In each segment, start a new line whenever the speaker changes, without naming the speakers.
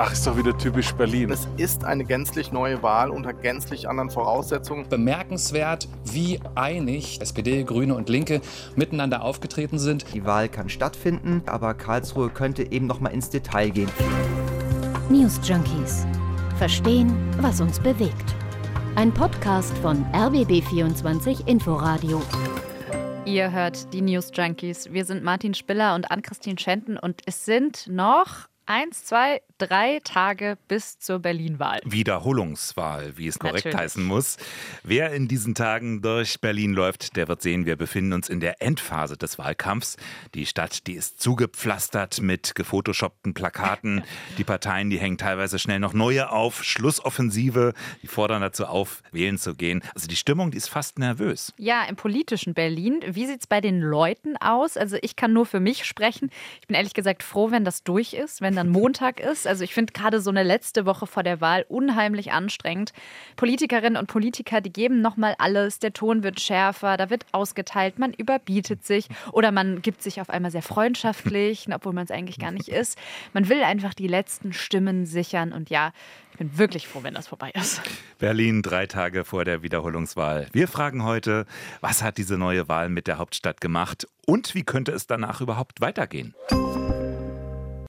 Ach, ist doch wieder typisch Berlin.
Es ist eine gänzlich neue Wahl unter gänzlich anderen Voraussetzungen.
Bemerkenswert, wie einig SPD, Grüne und Linke miteinander aufgetreten sind.
Die Wahl kann stattfinden, aber Karlsruhe könnte eben noch mal ins Detail gehen.
News Junkies. Verstehen, was uns bewegt. Ein Podcast von RBB24 Inforadio.
Ihr hört die News Junkies. Wir sind Martin Spiller und Ann-Christine Schenten und es sind noch eins, zwei, drei Tage bis zur Berlin-Wahl.
Wiederholungswahl, wie es korrekt
Natürlich.
heißen muss. Wer in diesen Tagen durch Berlin läuft, der wird sehen, wir befinden uns in der Endphase des Wahlkampfs. Die Stadt, die ist zugepflastert mit gefotoshoppten Plakaten. Die Parteien, die hängen teilweise schnell noch neue auf. Schlussoffensive, die fordern dazu auf, wählen zu gehen. Also die Stimmung, die ist fast nervös.
Ja, im politischen Berlin. Wie sieht es bei den Leuten aus? Also ich kann nur für mich sprechen. Ich bin ehrlich gesagt froh, wenn das durch ist, wenn dann Montag ist. Also ich finde gerade so eine letzte Woche vor der Wahl unheimlich anstrengend. Politikerinnen und Politiker, die geben nochmal alles. Der Ton wird schärfer, da wird ausgeteilt, man überbietet sich oder man gibt sich auf einmal sehr freundschaftlich, obwohl man es eigentlich gar nicht ist. Man will einfach die letzten Stimmen sichern und ja, ich bin wirklich froh, wenn das vorbei ist.
Berlin drei Tage vor der Wiederholungswahl. Wir fragen heute, was hat diese neue Wahl mit der Hauptstadt gemacht und wie könnte es danach überhaupt weitergehen?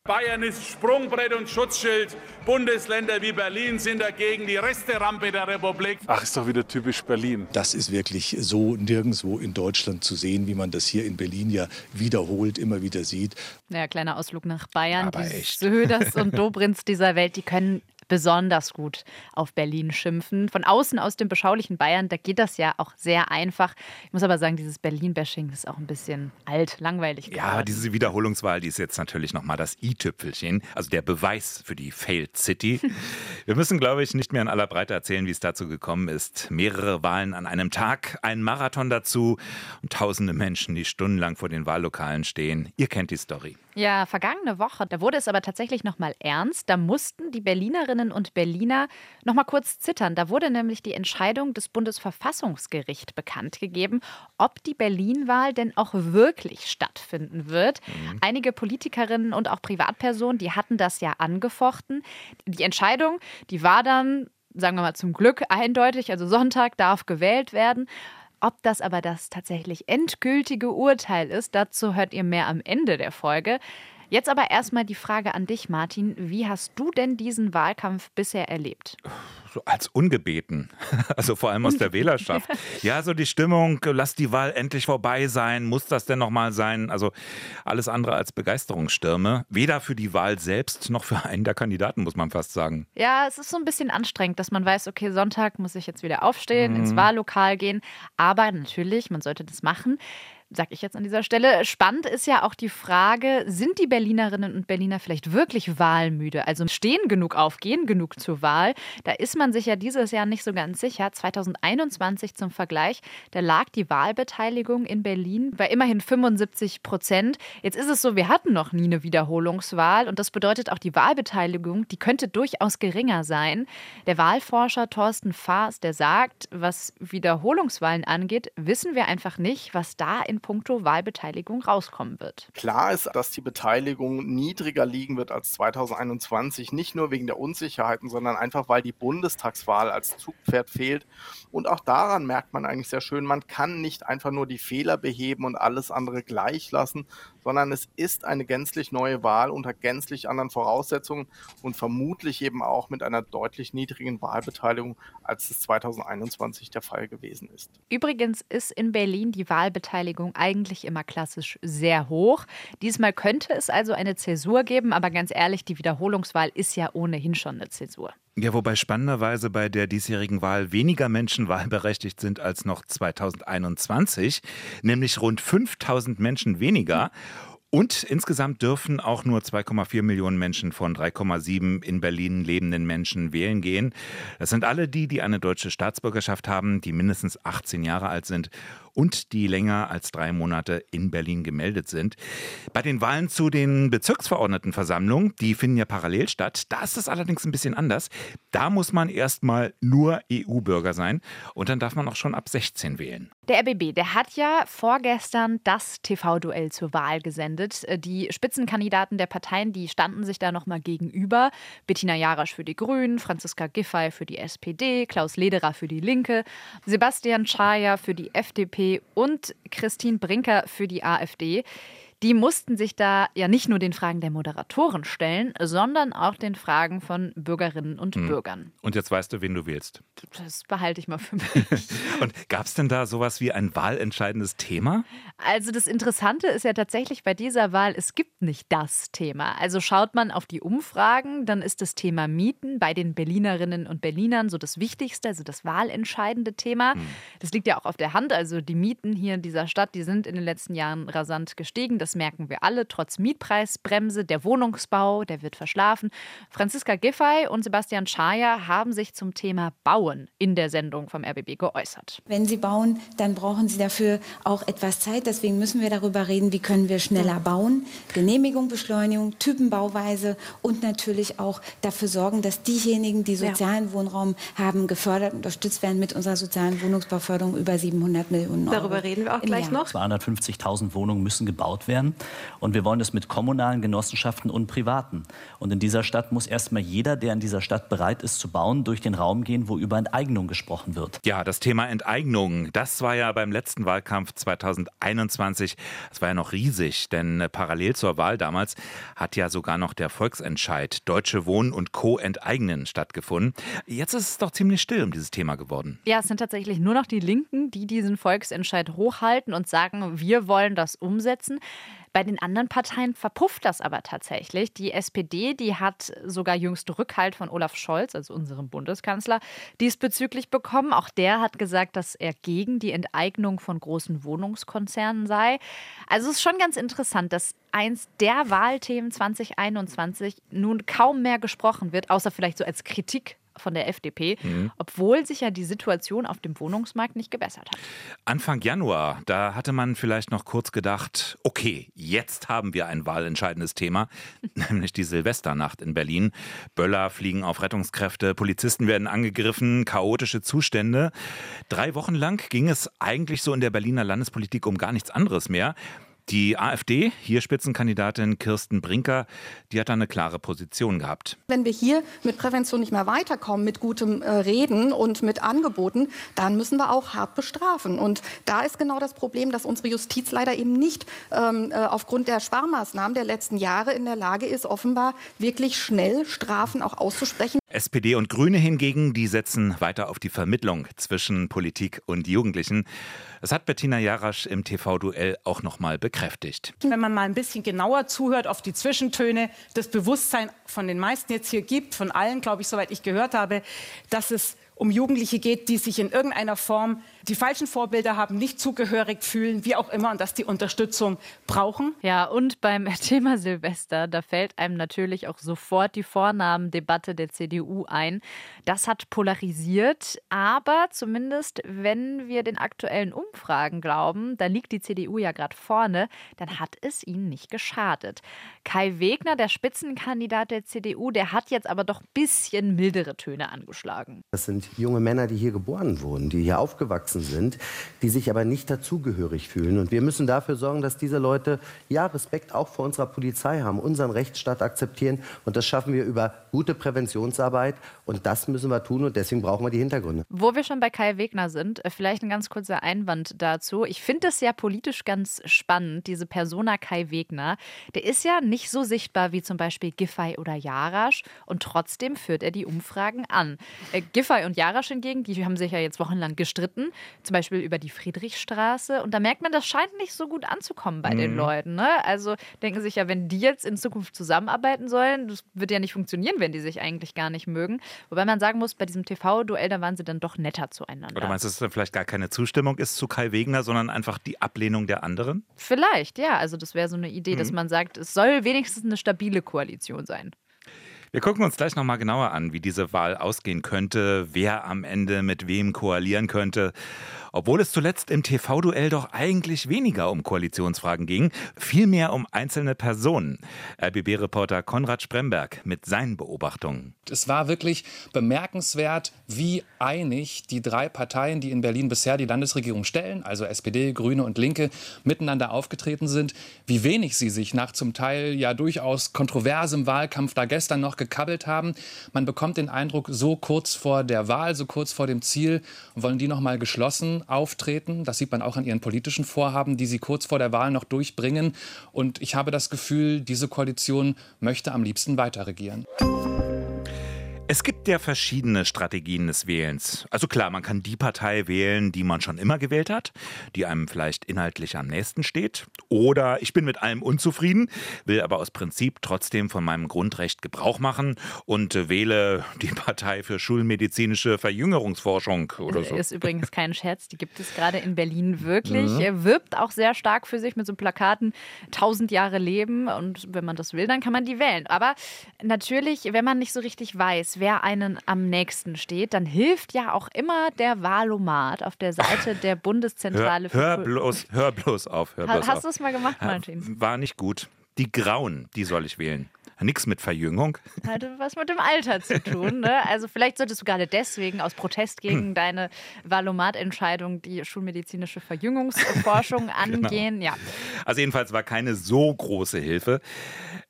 Bayern ist Sprungbrett und Schutzschild. Bundesländer wie Berlin sind dagegen die Resterampe der Republik.
Ach, ist doch wieder typisch Berlin.
Das ist wirklich so nirgendwo in Deutschland zu sehen, wie man das hier in Berlin ja wiederholt immer wieder sieht.
Naja, kleiner Ausflug nach Bayern.
Aber
die
echt.
Söders und Dobrinz dieser Welt, die können besonders gut auf Berlin schimpfen. Von außen aus dem beschaulichen Bayern, da geht das ja auch sehr einfach. Ich muss aber sagen, dieses Berlin-Bashing ist auch ein bisschen alt, langweilig
Ja,
geworden.
diese Wiederholungswahl, die ist jetzt natürlich nochmal das i-Tüpfelchen, also der Beweis für die Failed City. Wir müssen, glaube ich, nicht mehr in aller Breite erzählen, wie es dazu gekommen ist. Mehrere Wahlen an einem Tag, ein Marathon dazu und tausende Menschen, die stundenlang vor den Wahllokalen stehen. Ihr kennt die Story.
Ja, vergangene Woche, da wurde es aber tatsächlich nochmal ernst. Da mussten die Berlinerinnen und Berliner nochmal kurz zittern. Da wurde nämlich die Entscheidung des Bundesverfassungsgerichts bekannt gegeben, ob die Berlin-Wahl denn auch wirklich stattfinden wird. Einige Politikerinnen und auch Privatpersonen, die hatten das ja angefochten. Die Entscheidung, die war dann, sagen wir mal zum Glück, eindeutig. Also Sonntag darf gewählt werden. Ob das aber das tatsächlich endgültige Urteil ist, dazu hört ihr mehr am Ende der Folge. Jetzt aber erstmal die Frage an dich, Martin. Wie hast du denn diesen Wahlkampf bisher erlebt?
So als ungebeten, also vor allem aus der Wählerschaft. Ja, so die Stimmung, lass die Wahl endlich vorbei sein, muss das denn nochmal sein? Also alles andere als Begeisterungsstürme, weder für die Wahl selbst noch für einen der Kandidaten, muss man fast sagen.
Ja, es ist so ein bisschen anstrengend, dass man weiß, okay, Sonntag muss ich jetzt wieder aufstehen, ins Wahllokal gehen. Aber natürlich, man sollte das machen. Sag ich jetzt an dieser Stelle. Spannend ist ja auch die Frage, sind die Berlinerinnen und Berliner vielleicht wirklich wahlmüde? Also stehen genug auf, gehen genug zur Wahl? Da ist man sich ja dieses Jahr nicht so ganz sicher. 2021 zum Vergleich, da lag die Wahlbeteiligung in Berlin bei immerhin 75 Prozent. Jetzt ist es so, wir hatten noch nie eine Wiederholungswahl und das bedeutet auch die Wahlbeteiligung, die könnte durchaus geringer sein. Der Wahlforscher Thorsten Faas, der sagt, was Wiederholungswahlen angeht, wissen wir einfach nicht, was da in puncto Wahlbeteiligung rauskommen wird.
Klar ist, dass die Beteiligung niedriger liegen wird als 2021, nicht nur wegen der Unsicherheiten, sondern einfach, weil die Bundestagswahl als Zugpferd fehlt. Und auch daran merkt man eigentlich sehr schön, man kann nicht einfach nur die Fehler beheben und alles andere gleich lassen, sondern es ist eine gänzlich neue Wahl unter gänzlich anderen Voraussetzungen und vermutlich eben auch mit einer deutlich niedrigen Wahlbeteiligung, als es 2021 der Fall gewesen ist.
Übrigens ist in Berlin die Wahlbeteiligung eigentlich immer klassisch sehr hoch. Diesmal könnte es also eine Zäsur geben, aber ganz ehrlich, die Wiederholungswahl ist ja ohnehin schon eine Zäsur.
Ja, wobei spannenderweise bei der diesjährigen Wahl weniger Menschen wahlberechtigt sind als noch 2021, nämlich rund 5000 Menschen weniger. Und insgesamt dürfen auch nur 2,4 Millionen Menschen von 3,7 in Berlin lebenden Menschen wählen gehen. Das sind alle die, die eine deutsche Staatsbürgerschaft haben, die mindestens 18 Jahre alt sind und die länger als drei Monate in Berlin gemeldet sind. Bei den Wahlen zu den Bezirksverordnetenversammlungen, die finden ja parallel statt. Da ist es allerdings ein bisschen anders. Da muss man erstmal nur EU-Bürger sein und dann darf man auch schon ab 16 wählen.
Der RBB, der hat ja vorgestern das TV-Duell zur Wahl gesendet. Die Spitzenkandidaten der Parteien, die standen sich da nochmal gegenüber. Bettina Jarasch für die Grünen, Franziska Giffey für die SPD, Klaus Lederer für die Linke, Sebastian Schaja für die FDP und Christine Brinker für die AfD. Die mussten sich da ja nicht nur den Fragen der Moderatoren stellen, sondern auch den Fragen von Bürgerinnen und hm. Bürgern.
Und jetzt weißt du, wen du wählst.
Das behalte ich mal für mich.
und gab es denn da sowas wie ein wahlentscheidendes Thema?
Also das Interessante ist ja tatsächlich bei dieser Wahl, es gibt nicht das Thema. Also schaut man auf die Umfragen, dann ist das Thema Mieten bei den Berlinerinnen und Berlinern so das Wichtigste, also das wahlentscheidende Thema. Hm. Das liegt ja auch auf der Hand. Also die Mieten hier in dieser Stadt, die sind in den letzten Jahren rasant gestiegen. Das das merken wir alle, trotz Mietpreisbremse, der Wohnungsbau, der wird verschlafen. Franziska Giffey und Sebastian Schaja haben sich zum Thema Bauen in der Sendung vom RBB geäußert.
Wenn Sie bauen, dann brauchen Sie dafür auch etwas Zeit. Deswegen müssen wir darüber reden, wie können wir schneller bauen. Genehmigung, Beschleunigung, Typenbauweise und natürlich auch dafür sorgen, dass diejenigen, die sozialen ja. Wohnraum haben, gefördert und unterstützt werden mit unserer sozialen Wohnungsbauförderung über 700 Millionen Euro.
Darüber reden wir auch gleich noch.
250.000 Wohnungen müssen gebaut werden werden. Und wir wollen das mit kommunalen Genossenschaften und Privaten. Und in dieser Stadt muss erstmal jeder, der in dieser Stadt bereit ist zu bauen, durch den Raum gehen, wo über Enteignung gesprochen wird.
Ja, das Thema Enteignung, das war ja beim letzten Wahlkampf 2021, das war ja noch riesig, denn parallel zur Wahl damals hat ja sogar noch der Volksentscheid Deutsche Wohnen und Co. enteignen stattgefunden. Jetzt ist es doch ziemlich still um dieses Thema geworden.
Ja, es sind tatsächlich nur noch die Linken, die diesen Volksentscheid hochhalten und sagen, wir wollen das umsetzen. Bei den anderen Parteien verpufft das aber tatsächlich. Die SPD, die hat sogar jüngst Rückhalt von Olaf Scholz, also unserem Bundeskanzler, diesbezüglich bekommen. Auch der hat gesagt, dass er gegen die Enteignung von großen Wohnungskonzernen sei. Also es ist schon ganz interessant, dass eins der Wahlthemen 2021 nun kaum mehr gesprochen wird, außer vielleicht so als Kritik von der FDP, mhm. obwohl sich ja die Situation auf dem Wohnungsmarkt nicht gebessert hat.
Anfang Januar, da hatte man vielleicht noch kurz gedacht, okay, jetzt haben wir ein wahlentscheidendes Thema, nämlich die Silvesternacht in Berlin. Böller fliegen auf Rettungskräfte, Polizisten werden angegriffen, chaotische Zustände. Drei Wochen lang ging es eigentlich so in der Berliner Landespolitik um gar nichts anderes mehr. Die AfD, hier Spitzenkandidatin Kirsten Brinker, die hat da eine klare Position gehabt.
Wenn wir hier mit Prävention nicht mehr weiterkommen, mit gutem äh, Reden und mit Angeboten, dann müssen wir auch hart bestrafen. Und da ist genau das Problem, dass unsere Justiz leider eben nicht ähm, äh, aufgrund der Sparmaßnahmen der letzten Jahre in der Lage ist, offenbar wirklich schnell Strafen auch auszusprechen.
SPD und Grüne hingegen, die setzen weiter auf die Vermittlung zwischen Politik und Jugendlichen. Das hat Bettina Jarasch im TV-Duell auch nochmal bekräftigt.
Wenn man mal ein bisschen genauer zuhört auf die Zwischentöne, das Bewusstsein von den meisten jetzt hier gibt, von allen, glaube ich, soweit ich gehört habe, dass es um Jugendliche geht, die sich in irgendeiner Form die falschen Vorbilder haben, nicht zugehörig fühlen, wie auch immer, und dass die Unterstützung brauchen.
Ja, und beim Thema Silvester, da fällt einem natürlich auch sofort die Vornamendebatte der CDU ein. Das hat polarisiert, aber zumindest, wenn wir den aktuellen Umfragen glauben, da liegt die CDU ja gerade vorne, dann hat es ihnen nicht geschadet. Kai Wegner, der Spitzenkandidat der CDU, der hat jetzt aber doch ein bisschen mildere Töne angeschlagen.
Das sind junge Männer, die hier geboren wurden, die hier aufgewachsen aufgewachsen sind, die sich aber nicht dazugehörig fühlen. Und wir müssen dafür sorgen, dass diese Leute ja Respekt auch vor unserer Polizei haben, unseren Rechtsstaat akzeptieren. Und das schaffen wir über gute Präventionsarbeit. Und das müssen wir tun. Und deswegen brauchen wir die Hintergründe.
Wo wir schon bei Kai Wegner sind, äh, vielleicht ein ganz kurzer Einwand dazu. Ich finde es ja politisch ganz spannend, diese Persona Kai Wegner. Der ist ja nicht so sichtbar wie zum Beispiel Giffey oder Jarasch. Und trotzdem führt er die Umfragen an. Äh, Giffey und Jarasch hingegen, die haben sich ja jetzt wochenlang gestritten zum Beispiel über die Friedrichstraße. Und da merkt man, das scheint nicht so gut anzukommen bei mhm. den Leuten. Ne? Also denken sich ja, wenn die jetzt in Zukunft zusammenarbeiten sollen, das wird ja nicht funktionieren, wenn die sich eigentlich gar nicht mögen. Wobei man sagen muss, bei diesem TV-Duell, da waren sie dann doch netter zueinander.
Oder meinst du, dass es dann vielleicht gar keine Zustimmung ist zu Kai Wegner, sondern einfach die Ablehnung der anderen?
Vielleicht, ja. Also das wäre so eine Idee, mhm. dass man sagt, es soll wenigstens eine stabile Koalition sein.
Wir gucken uns gleich nochmal genauer an, wie diese Wahl ausgehen könnte, wer am Ende mit wem koalieren könnte. Obwohl es zuletzt im TV-Duell doch eigentlich weniger um Koalitionsfragen ging, vielmehr um einzelne Personen. RBB-Reporter Konrad Spremberg mit seinen Beobachtungen.
Es war wirklich bemerkenswert, wie einig die drei Parteien, die in Berlin bisher die Landesregierung stellen, also SPD, Grüne und Linke, miteinander aufgetreten sind, wie wenig sie sich nach zum Teil ja durchaus kontroversem Wahlkampf da gestern noch gekabbelt haben. Man bekommt den Eindruck, so kurz vor der Wahl, so kurz vor dem Ziel, wollen die noch mal geschlossen auftreten. Das sieht man auch an ihren politischen Vorhaben, die sie kurz vor der Wahl noch durchbringen. Und ich habe das Gefühl, diese Koalition möchte am liebsten weiter regieren.
Es gibt ja verschiedene Strategien des Wählens. Also klar, man kann die Partei wählen, die man schon immer gewählt hat, die einem vielleicht inhaltlich am nächsten steht. Oder ich bin mit allem unzufrieden, will aber aus Prinzip trotzdem von meinem Grundrecht Gebrauch machen und wähle die Partei für schulmedizinische Verjüngerungsforschung oder so.
Ist übrigens kein Scherz, die gibt es gerade in Berlin wirklich.
Mhm.
Er wirbt auch sehr stark für sich mit so Plakaten 1000 Jahre Leben und wenn man das will, dann kann man die wählen. Aber natürlich, wenn man nicht so richtig weiß, wer einen am nächsten steht, dann hilft ja auch immer der Wahlomat auf der Seite der Bundeszentrale
Hör, hör, bloß, hör bloß auf. Hör bloß
Hast du es mal gemacht, Martin?
War nicht gut. Die Grauen, die soll ich wählen. Nix mit Verjüngung.
Hatte was mit dem Alter zu tun. Ne? Also vielleicht solltest du gerade deswegen aus Protest gegen deine Valomat-Entscheidung die schulmedizinische Verjüngungsforschung
Genau.
angehen. Ja.
Also jedenfalls war keine so große Hilfe.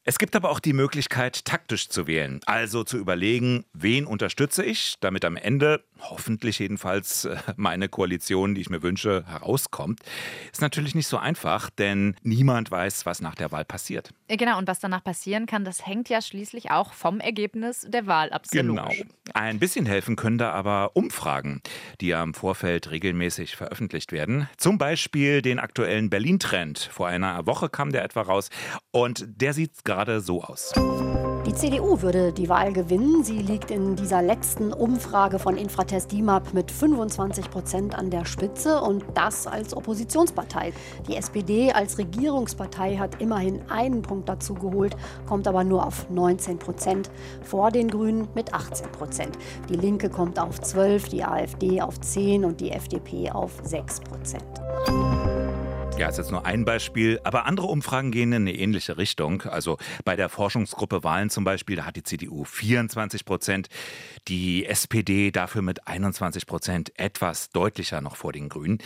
Es gibt aber auch die Möglichkeit, taktisch zu wählen. Also zu überlegen, wen unterstütze ich, damit am Ende, hoffentlich jedenfalls, äh, meine Koalition, die ich mir wünsche, herauskommt. Ist natürlich nicht so einfach, denn niemand weiß, was nach der Wahl passiert.
Genau, und was danach passieren kann, das hängt ja schließlich auch vom Ergebnis der Wahl ab.
Genau. Ein bisschen helfen können da aber Umfragen, die ja im Vorfeld regelmäßig veröffentlicht werden. Zum Beispiel den aktuellen Berlin-Trend. Vor einer Woche kam der etwa raus und der sieht gerade so aus.
Die CDU würde die Wahl gewinnen. Sie liegt in dieser letzten Umfrage von Infratest DIMAP mit 25 Prozent an der Spitze und das als Oppositionspartei. Die SPD als Regierungspartei hat immerhin einen Punkt dazu geholt, kommt aber nur auf 19 Prozent vor den Grünen mit 18 Prozent. Die Linke kommt auf 12, die AfD auf 10 und die FDP auf 6 Prozent.
Ja, ist jetzt nur ein Beispiel, aber andere Umfragen gehen in eine ähnliche Richtung. Also bei der Forschungsgruppe Wahlen zum Beispiel, da hat die CDU 24 Prozent, die SPD dafür mit 21 Prozent etwas deutlicher noch vor den Grünen.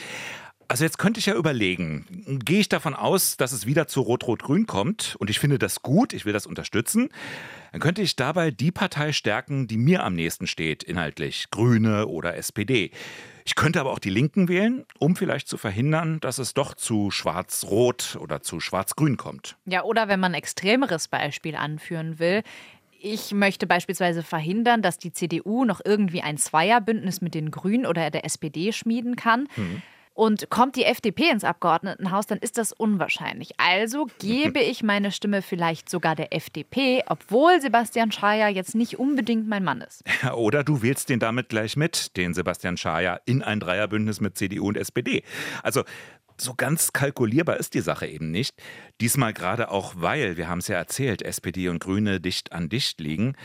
Also jetzt könnte ich ja überlegen, gehe ich davon aus, dass es wieder zu Rot-Rot-Grün kommt und ich finde das gut, ich will das unterstützen, dann könnte ich dabei die Partei stärken, die mir am nächsten steht, inhaltlich Grüne oder SPD. Ich könnte aber auch die Linken wählen, um vielleicht zu verhindern, dass es doch zu schwarz-rot oder zu schwarz-grün kommt.
Ja, oder wenn man ein extremeres Beispiel anführen will. Ich möchte beispielsweise verhindern, dass die CDU noch irgendwie ein Zweierbündnis mit den Grünen oder der SPD schmieden kann. Und kommt die FDP ins Abgeordnetenhaus, dann ist das unwahrscheinlich. Also gebe ich meine Stimme vielleicht sogar der FDP, obwohl Sebastian Schreier jetzt nicht unbedingt mein Mann ist.
Oder du wählst den damit gleich mit, den Sebastian Schaja, in ein Dreierbündnis mit CDU und SPD. Also so ganz kalkulierbar ist die Sache eben nicht. Diesmal gerade auch, weil, wir haben es ja erzählt, SPD und Grüne dicht an dicht liegen.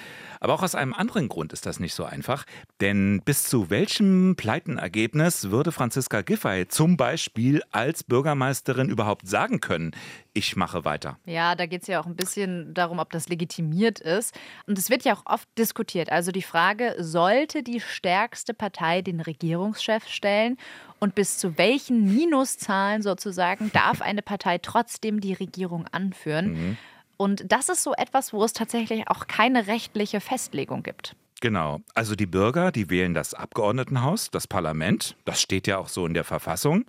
Aber auch aus einem anderen Grund ist das nicht so einfach. Denn bis zu welchem Pleitenergebnis würde Franziska Giffey zum Beispiel als Bürgermeisterin überhaupt sagen können, ich mache weiter?
Ja, da geht es ja auch ein bisschen darum, ob das legitimiert ist. Und es wird ja auch oft diskutiert. Also die Frage, sollte die stärkste Partei den Regierungschef stellen? Und bis zu welchen Minuszahlen sozusagen darf eine Partei trotzdem die Regierung anführen? Und das ist so etwas, wo es tatsächlich auch keine rechtliche Festlegung gibt.
Genau. Also die Bürger, die wählen das Abgeordnetenhaus, das Parlament. Das steht ja auch so in der Verfassung.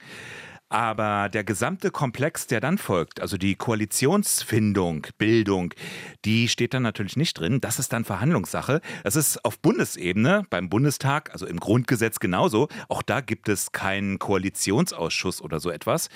Aber der gesamte Komplex, der dann folgt, also die Koalitionsfindung, Bildung, die steht dann natürlich nicht drin. Das ist dann Verhandlungssache. Das ist auf Bundesebene beim Bundestag, also im Grundgesetz genauso. Auch da gibt es keinen Koalitionsausschuss oder so etwas.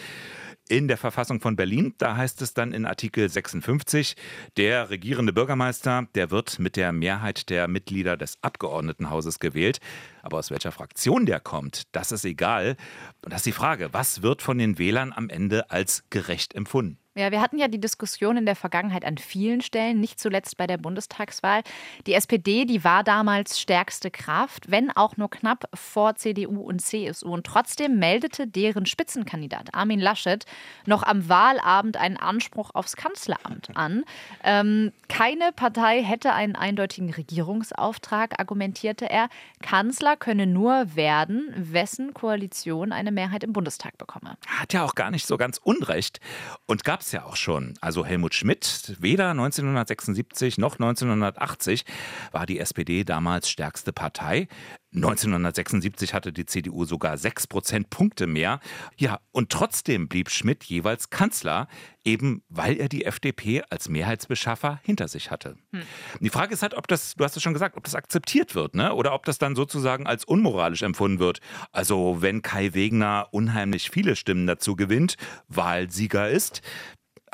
In der Verfassung von Berlin, da heißt es dann in Artikel 56, der regierende Bürgermeister, der wird mit der Mehrheit der Mitglieder des Abgeordnetenhauses gewählt. Aber aus welcher Fraktion der kommt, das ist egal. Und das ist die Frage, was wird von den Wählern am Ende als gerecht empfunden?
Ja, wir hatten ja die Diskussion in der Vergangenheit an vielen Stellen, nicht zuletzt bei der Bundestagswahl. Die SPD, die war damals stärkste Kraft, wenn auch nur knapp vor CDU und CSU. Und trotzdem meldete deren Spitzenkandidat Armin Laschet noch am Wahlabend einen Anspruch aufs Kanzleramt an. Ähm, keine Partei hätte einen eindeutigen Regierungsauftrag, argumentierte er. Kanzler könne nur werden, wessen Koalition eine Mehrheit im Bundestag bekomme.
Hat ja auch gar nicht so ganz Unrecht. Und gab es ja auch schon. Also Helmut Schmidt, weder 1976 noch 1980 war die SPD damals stärkste Partei. 1976 hatte die CDU sogar sechs Prozentpunkte mehr. Ja, und trotzdem blieb Schmidt jeweils Kanzler, eben weil er die FDP als Mehrheitsbeschaffer hinter sich hatte. Hm. Die Frage ist halt, ob das, du hast es schon gesagt, ob das akzeptiert wird, ne? Oder ob das dann sozusagen als unmoralisch empfunden wird. Also, wenn Kai Wegner unheimlich viele Stimmen dazu gewinnt, Wahlsieger ist,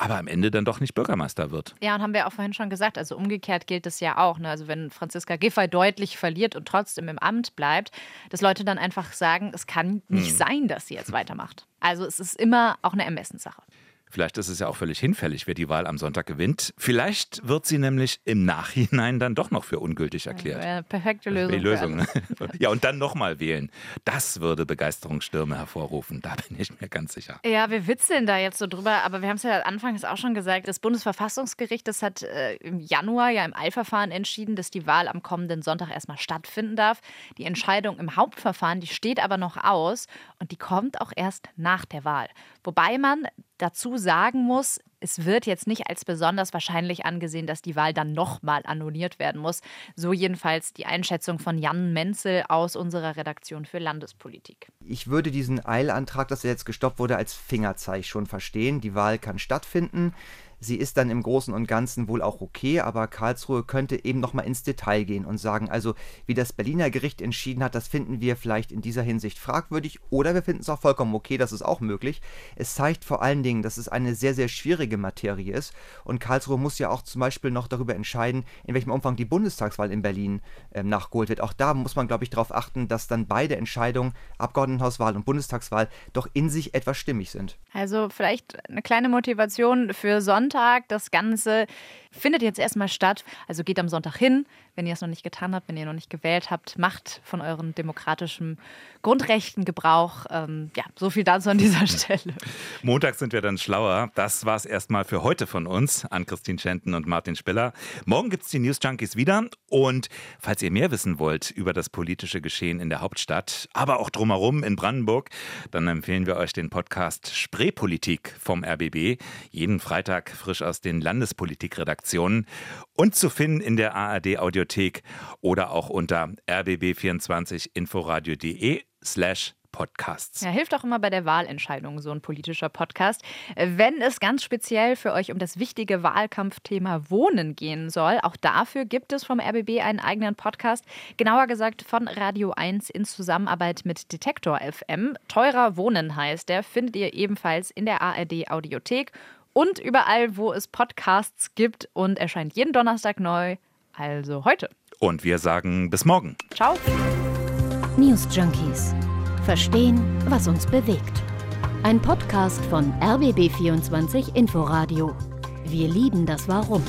aber am Ende dann doch nicht Bürgermeister wird.
Ja, und haben wir auch vorhin schon gesagt, also umgekehrt gilt es ja auch. Ne? Also wenn Franziska Giffey deutlich verliert und trotzdem im Amt bleibt, dass Leute dann einfach sagen, es kann nicht hm. sein, dass sie jetzt weitermacht. Also es ist immer auch eine Ermessenssache.
Vielleicht ist es ja auch völlig hinfällig, wer die Wahl am Sonntag gewinnt. Vielleicht wird sie nämlich im Nachhinein dann doch noch für ungültig erklärt.
Ja, perfekte Lösung.
Die Lösung ne? Ja, und dann nochmal wählen. Das würde Begeisterungsstürme hervorrufen. Da bin ich mir ganz sicher.
Ja, wir witzeln da jetzt so drüber, aber wir haben es ja anfangs auch schon gesagt. Das Bundesverfassungsgericht, das hat äh, im Januar ja im Eilverfahren entschieden, dass die Wahl am kommenden Sonntag erstmal stattfinden darf. Die Entscheidung im Hauptverfahren, die steht aber noch aus und die kommt auch erst nach der Wahl. Wobei man dazu sagen muss, es wird jetzt nicht als besonders wahrscheinlich angesehen, dass die Wahl dann nochmal annulliert werden muss. So jedenfalls die Einschätzung von Jan Menzel aus unserer Redaktion für Landespolitik.
Ich würde diesen Eilantrag, dass er jetzt gestoppt wurde, als Fingerzeig schon verstehen. Die Wahl kann stattfinden. Sie ist dann im Großen und Ganzen wohl auch okay, aber Karlsruhe könnte eben nochmal ins Detail gehen und sagen, also wie das Berliner Gericht entschieden hat, das finden wir vielleicht in dieser Hinsicht fragwürdig oder wir finden es auch vollkommen okay, das ist auch möglich. Es zeigt vor allen Dingen, dass es eine sehr, sehr schwierige Materie ist und Karlsruhe muss ja auch zum Beispiel noch darüber entscheiden, in welchem Umfang die Bundestagswahl in Berlin äh, nachgeholt wird. Auch da muss man, glaube ich, darauf achten, dass dann beide Entscheidungen, Abgeordnetenhauswahl und Bundestagswahl, doch in sich etwas stimmig sind.
Also vielleicht eine kleine Motivation für Sonntag Sonntag. Das Ganze findet jetzt erstmal statt. Also geht am Sonntag hin, wenn ihr es noch nicht getan habt, wenn ihr noch nicht gewählt habt, macht von euren demokratischen Grundrechten Gebrauch. Ähm, ja, so viel dazu an dieser Stelle.
Montag sind wir dann schlauer. Das war es erstmal für heute von uns, an Christine Schenten und Martin Spiller. Morgen gibt es die News Junkies wieder. Und falls ihr mehr wissen wollt über das politische Geschehen in der Hauptstadt, aber auch drumherum in Brandenburg, dann empfehlen wir euch den Podcast Spreepolitik vom RBB. Jeden Freitag frisch aus den Landespolitikredaktionen und zu finden in der ARD Audiothek oder auch unter rbb24inforadio.de slash Podcasts.
Ja, hilft auch immer bei der Wahlentscheidung so ein politischer Podcast. Wenn es ganz speziell für euch um das wichtige Wahlkampfthema Wohnen gehen soll, auch dafür gibt es vom RBB einen eigenen Podcast, genauer gesagt von Radio 1 in Zusammenarbeit mit Detektor FM. Teurer Wohnen heißt der, findet ihr ebenfalls in der ARD Audiothek und überall, wo es Podcasts gibt und erscheint jeden Donnerstag neu, also heute.
Und wir sagen bis morgen.
Ciao.
News Junkies. Verstehen, was uns bewegt. Ein Podcast von RBB24 Inforadio. Wir lieben das Warum.